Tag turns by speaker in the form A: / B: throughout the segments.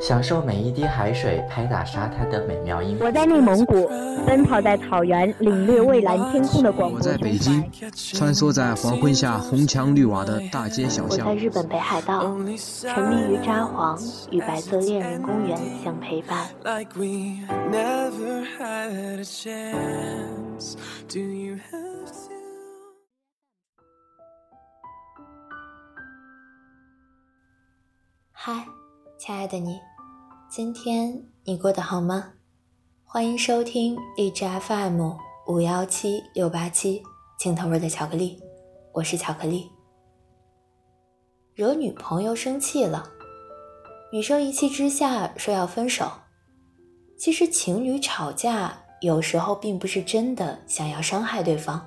A: 享受每一滴海水拍打沙滩的美妙音。
B: 我在内蒙古，奔跑在草原，领略蔚蓝天空的广阔。
C: 我在北京，穿梭在黄昏下红墙绿瓦的大街小巷。
D: 我在日本北海道，沉迷于札幌，与白色恋人公园相陪伴。嗨。亲爱的你，今天你过得好吗？欢迎收听荔枝 FM 五幺七六八七青头味的巧克力，我是巧克力。惹女朋友生气了，女生一气之下说要分手。其实情侣吵架有时候并不是真的想要伤害对方，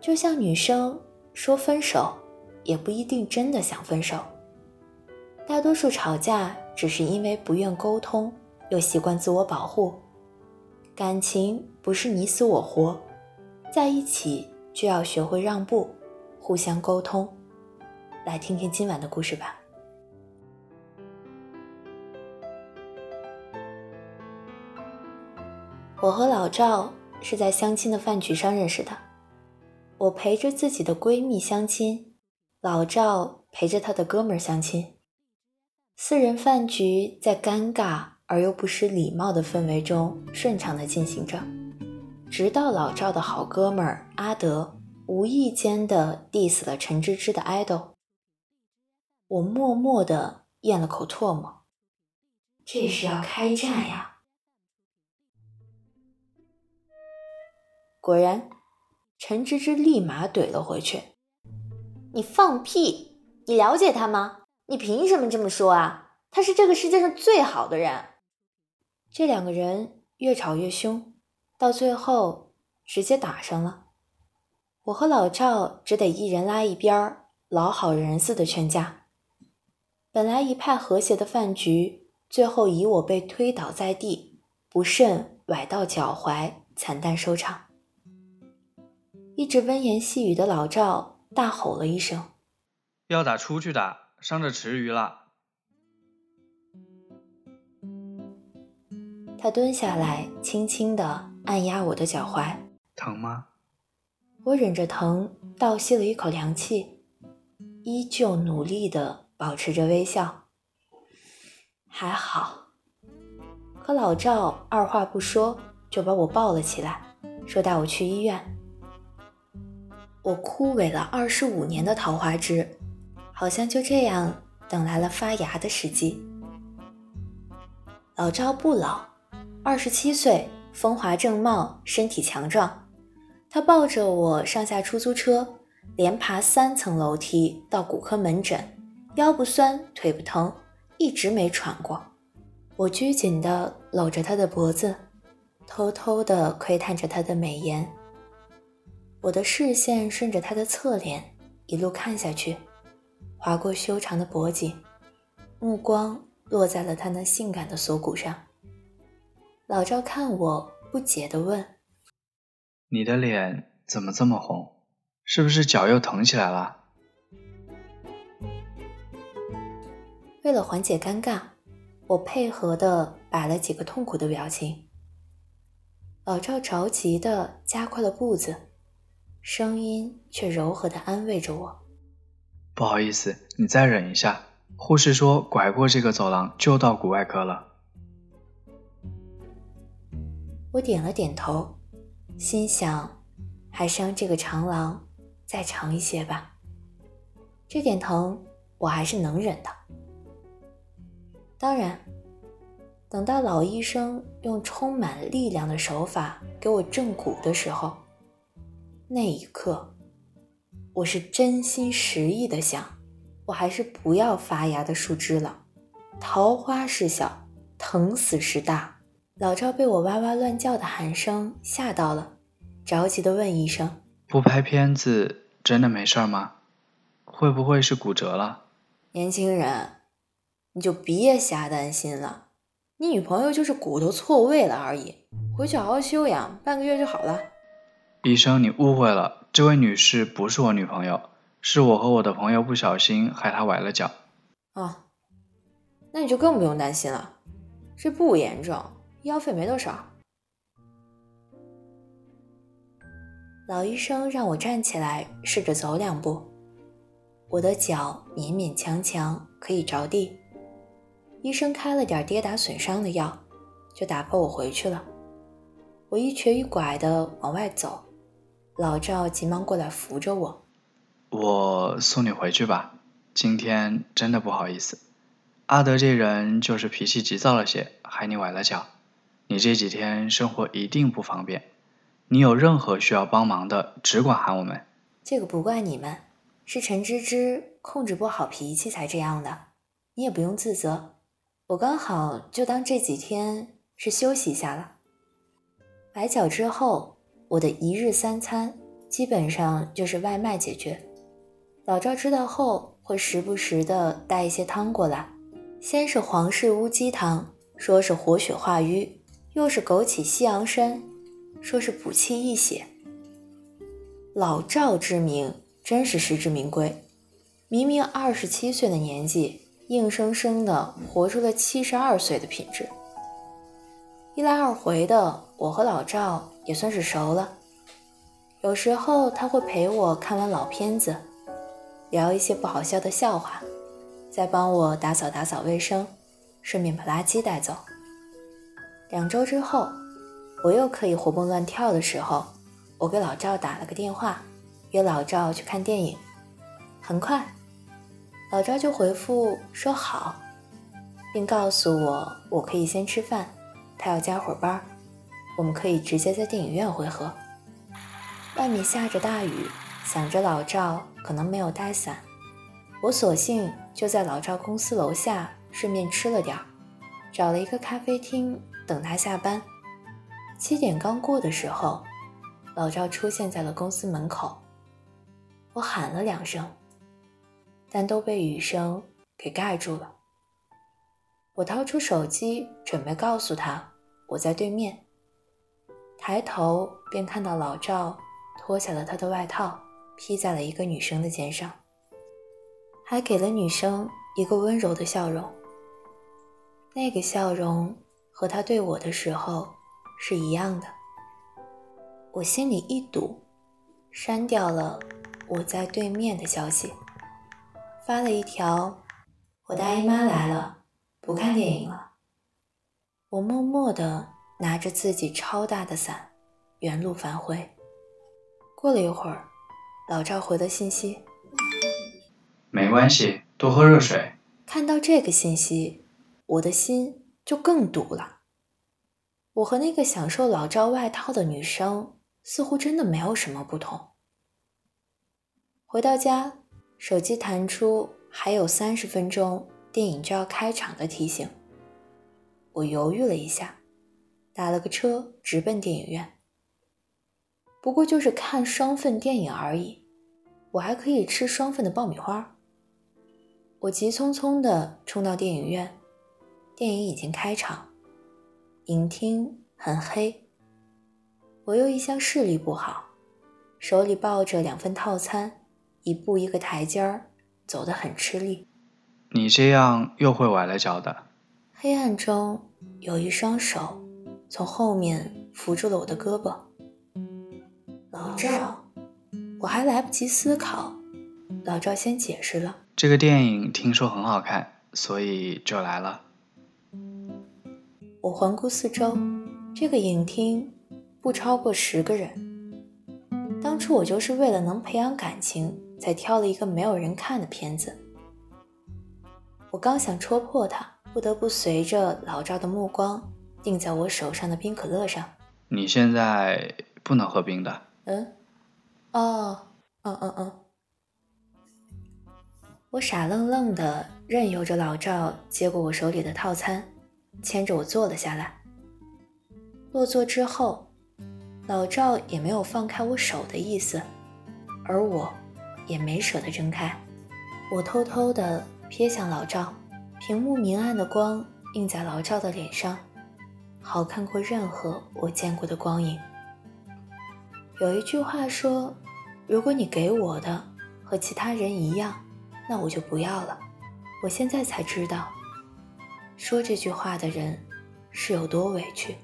D: 就像女生说分手，也不一定真的想分手。大多数吵架只是因为不愿沟通，又习惯自我保护。感情不是你死我活，在一起就要学会让步，互相沟通。来听听今晚的故事吧。我和老赵是在相亲的饭局上认识的，我陪着自己的闺蜜相亲，老赵陪着他的哥们儿相亲。四人饭局在尴尬而又不失礼貌的氛围中顺畅地进行着，直到老赵的好哥们儿阿德无意间的 diss 了陈芝芝的 idol，，我默默地咽了口唾沫。这是要开战呀！果然，陈芝芝立马怼了回去：“你放屁！你了解他吗？”你凭什么这么说啊？他是这个世界上最好的人。这两个人越吵越凶，到最后直接打上了。我和老赵只得一人拉一边儿，老好人似的劝架。本来一派和谐的饭局，最后以我被推倒在地，不慎崴到脚踝，惨淡收场。一直温言细语的老赵大吼了一声：“
E: 要打出去打！”伤着池鱼了。
D: 他蹲下来，轻轻地按压我的脚踝。
E: 疼吗？
D: 我忍着疼，倒吸了一口凉气，依旧努力地保持着微笑。还好。可老赵二话不说就把我抱了起来，说带我去医院。我枯萎了二十五年的桃花枝。好像就这样等来了发芽的时机。老赵不老，二十七岁，风华正茂，身体强壮。他抱着我上下出租车，连爬三层楼梯到骨科门诊，腰不酸，腿不疼，一直没喘过。我拘谨地搂着他的脖子，偷偷地窥探着他的美颜。我的视线顺着他的侧脸一路看下去。划过修长的脖颈，目光落在了他那性感的锁骨上。老赵看我，不解地问：“
E: 你的脸怎么这么红？是不是脚又疼起来了？”
D: 为了缓解尴尬，我配合的摆了几个痛苦的表情。老赵着急的加快了步子，声音却柔和的安慰着我。
E: 不好意思，你再忍一下。护士说，拐过这个走廊就到骨外科了。
D: 我点了点头，心想，还是让这个长廊再长一些吧。这点疼我还是能忍的。当然，等到老医生用充满力量的手法给我正骨的时候，那一刻。我是真心实意的想，我还是不要发芽的树枝了。桃花是小，疼死是大。老赵被我哇哇乱叫的喊声吓到了，着急的问医生：“
E: 不拍片子真的没事吗？会不会是骨折了？”
D: 年轻人，你就别瞎担心了。你女朋友就是骨头错位了而已，回去好好休养，半个月就好了。
E: 医生，你误会了，这位女士不是我女朋友，是我和我的朋友不小心害她崴了脚。
D: 啊，那你就更不用担心了，这不严重，医药费没多少。老医生让我站起来，试着走两步，我的脚勉勉强强可以着地。医生开了点跌打损伤的药，就打发我回去了。我一瘸一拐的往外走，老赵急忙过来扶着我。
E: 我送你回去吧，今天真的不好意思。阿德这人就是脾气急躁了些，害你崴了脚。你这几天生活一定不方便。你有任何需要帮忙的，只管喊我们。
D: 这个不怪你们，是陈芝芝控制不好脾气才这样的。你也不用自责，我刚好就当这几天是休息一下了。崴脚之后，我的一日三餐基本上就是外卖解决。老赵知道后，会时不时的带一些汤过来，先是黄氏乌鸡汤，说是活血化瘀，又是枸杞西洋参。说是补气益血，老赵之名真是实至名归。明明二十七岁的年纪，硬生生的活出了七十二岁的品质。一来二回的，我和老赵也算是熟了。有时候他会陪我看完老片子，聊一些不好笑的笑话，再帮我打扫打扫卫生，顺便把垃圾带走。两周之后。我又可以活蹦乱跳的时候，我给老赵打了个电话，约老赵去看电影。很快，老赵就回复说好，并告诉我我可以先吃饭，他要加会儿班，我们可以直接在电影院会合。外面下着大雨，想着老赵可能没有带伞，我索性就在老赵公司楼下顺便吃了点儿，找了一个咖啡厅等他下班。七点刚过的时候，老赵出现在了公司门口。我喊了两声，但都被雨声给盖住了。我掏出手机准备告诉他我在对面，抬头便看到老赵脱下了他的外套披在了一个女生的肩上，还给了女生一个温柔的笑容。那个笑容和他对我的时候。是一样的，我心里一堵，删掉了我在对面的消息，发了一条：“我大姨妈来了，不看电影了。”我默默地拿着自己超大的伞，原路返回。过了一会儿，老赵回的信息：“
E: 没关系，多喝热水。”
D: 看到这个信息，我的心就更堵了。我和那个享受老赵外套的女生似乎真的没有什么不同。回到家，手机弹出还有三十分钟电影就要开场的提醒。我犹豫了一下，打了个车直奔电影院。不过就是看双份电影而已，我还可以吃双份的爆米花。我急匆匆地冲到电影院，电影已经开场。影厅很黑，我又一向视力不好，手里抱着两份套餐，一步一个台阶儿，走得很吃力。
E: 你这样又会崴了脚的。
D: 黑暗中有一双手从后面扶住了我的胳膊。老赵，我还来不及思考，老赵先解释了：
E: 这个电影听说很好看，所以就来了。
D: 我环顾四周，这个影厅不超过十个人。当初我就是为了能培养感情，才挑了一个没有人看的片子。我刚想戳破他，不得不随着老赵的目光定在我手上的冰可乐上。
E: 你现在不能喝冰的。
D: 嗯，哦，嗯嗯嗯。我傻愣愣的任由着老赵接过我手里的套餐。牵着我坐了下来。落座之后，老赵也没有放开我手的意思，而我也没舍得睁开。我偷偷地瞥向老赵，屏幕明暗的光映在老赵的脸上，好看过任何我见过的光影。有一句话说：“如果你给我的和其他人一样，那我就不要了。”我现在才知道，说这句话的人是有多委屈。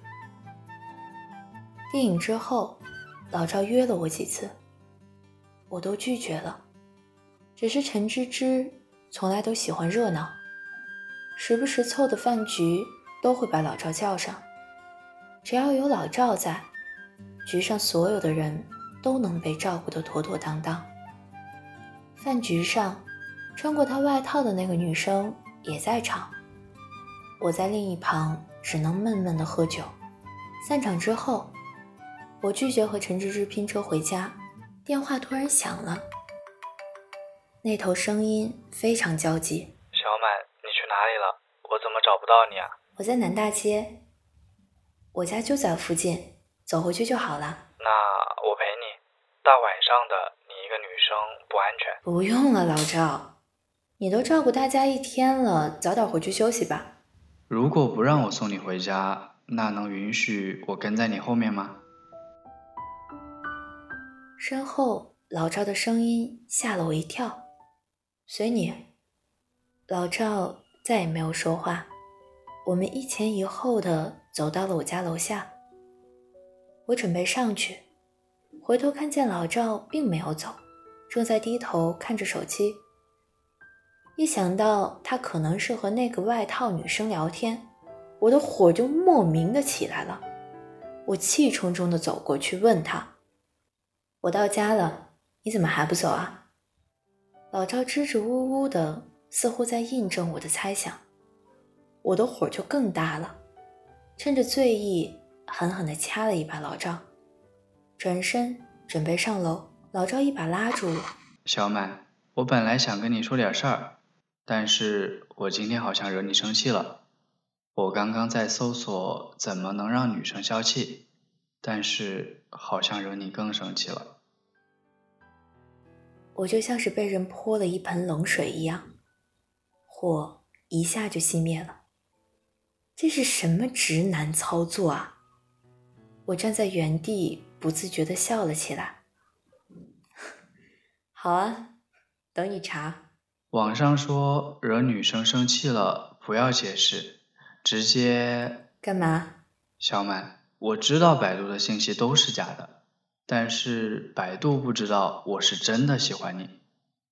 D: 电影之后，老赵约了我几次，我都拒绝了。只是陈芝芝从来都喜欢热闹，时不时凑的饭局都会把老赵叫上。只要有老赵在。局上所有的人都能被照顾得妥妥当当。饭局上，穿过他外套的那个女生也在场，我在另一旁只能闷闷的喝酒。散场之后，我拒绝和陈芝芝拼车回家，电话突然响了，那头声音非常焦急：“
E: 小满，你去哪里了？我怎么找不到你啊？”
D: 我在南大街，我家就在附近。走回去就好了。
E: 那我陪你。大晚上的，你一个女生不安全。
D: 不用了，老赵，你都照顾大家一天了，早点回去休息吧。
E: 如果不让我送你回家，那能允许我跟在你后面吗？
D: 身后老赵的声音吓了我一跳。随你。老赵再也没有说话。我们一前一后的走到了我家楼下。我准备上去，回头看见老赵并没有走，正在低头看着手机。一想到他可能是和那个外套女生聊天，我的火就莫名的起来了。我气冲冲的走过去问他：“我到家了，你怎么还不走啊？”老赵支支吾吾的，似乎在印证我的猜想。我的火就更大了，趁着醉意。狠狠地掐了一把老赵，转身准备上楼。老赵一把拉住我：“
E: 小满，我本来想跟你说点事儿，但是我今天好像惹你生气了。我刚刚在搜索怎么能让女生消气，但是好像惹你更生气了。”
D: 我就像是被人泼了一盆冷水一样，火一下就熄灭了。这是什么直男操作啊！我站在原地，不自觉地笑了起来。好啊，等你查。
E: 网上说惹女生生气了不要解释，直接
D: 干嘛？
E: 小满，我知道百度的信息都是假的，但是百度不知道我是真的喜欢你，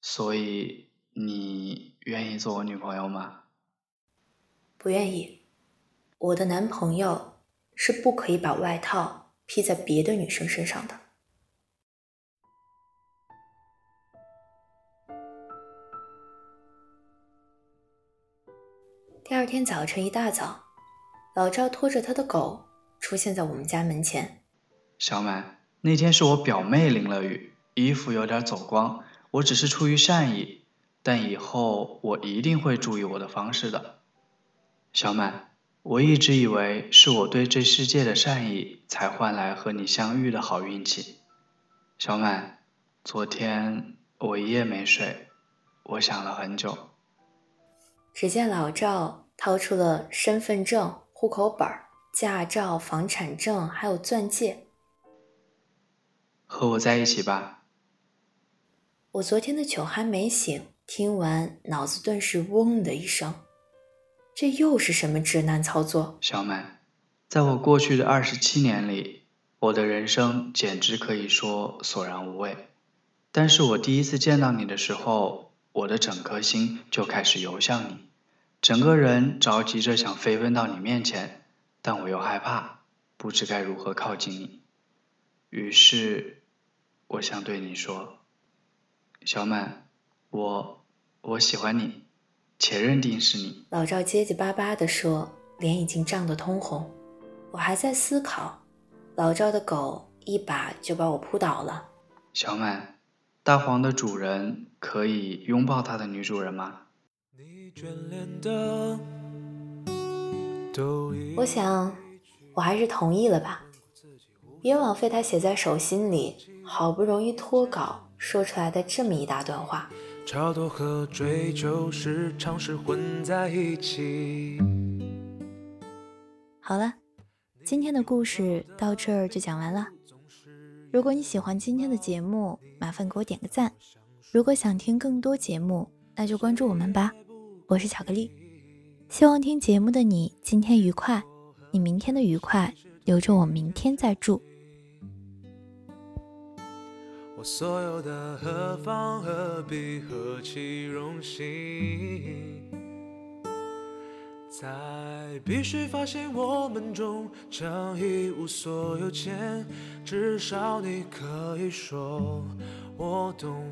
E: 所以你愿意做我女朋友吗？
D: 不愿意，我的男朋友。是不可以把外套披在别的女生身上的。第二天早晨一大早，老赵拖着他的狗出现在我们家门前。
E: 小满，那天是我表妹淋了雨，衣服有点走光，我只是出于善意，但以后我一定会注意我的方式的。小满。我一直以为是我对这世界的善意，才换来和你相遇的好运气。小满，昨天我一夜没睡，我想了很久。
D: 只见老赵掏出了身份证、户口本、驾照、房产证，还有钻戒。
E: 和我在一起吧。
D: 我昨天的酒还没醒，听完脑子顿时嗡的一声。这又是什么直男操作？
E: 小满，在我过去的二十七年里，我的人生简直可以说索然无味。但是我第一次见到你的时候，我的整颗心就开始游向你，整个人着急着想飞奔到你面前，但我又害怕，不知该如何靠近你。于是，我想对你说，小满，我我喜欢你。且认定是你。
D: 老赵结结巴巴地说，脸已经涨得通红。我还在思考，老赵的狗一把就把我扑倒了。
E: 小满，大黄的主人可以拥抱他的女主人吗？
D: 我想，我还是同意了吧。别枉费他写在手心里，好不容易脱稿说出来的这么一大段话。超脱和追求时常是混在一起。好了，今天的故事到这儿就讲完了。如果你喜欢今天的节目，麻烦给我点个赞。如果想听更多节目，那就关注我们吧。我是巧克力，希望听节目的你今天愉快，你明天的愉快留着我明天再祝。
F: 我所有的何方何必何其荣幸，在必须发现我们中将一无所有前，至少你可以说我懂。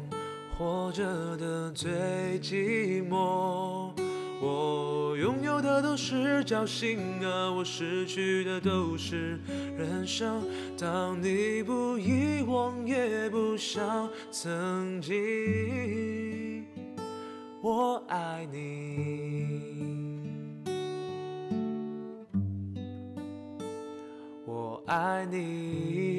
F: 活着的最寂寞，我拥有的都是侥幸啊，我失去的都是人生。当你不遗忘，也不想曾经，我爱你，我爱你。